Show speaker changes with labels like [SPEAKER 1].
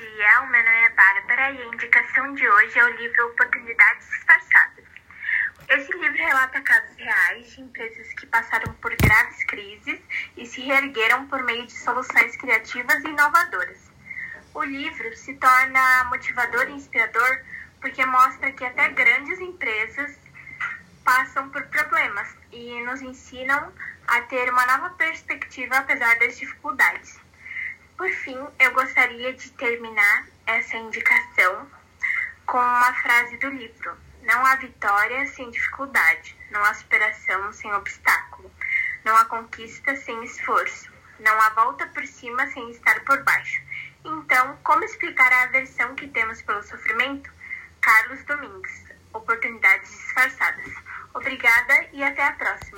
[SPEAKER 1] dia, o meu nome é Bárbara e a indicação de hoje é o livro Oportunidades Disfarçadas. Esse livro relata casos reais de empresas que passaram por graves crises e se reergueram por meio de soluções criativas e inovadoras. O livro se torna motivador e inspirador porque mostra que até grandes empresas passam por problemas e nos ensinam a ter uma nova perspectiva apesar das dificuldades. Por fim, eu gostaria de terminar essa indicação com uma frase do livro: Não há vitória sem dificuldade, não há superação sem obstáculo, não há conquista sem esforço, não há volta por cima sem estar por baixo. Então, como explicar a aversão que temos pelo sofrimento? Carlos Domingues, Oportunidades Disfarçadas. Obrigada e até a próxima.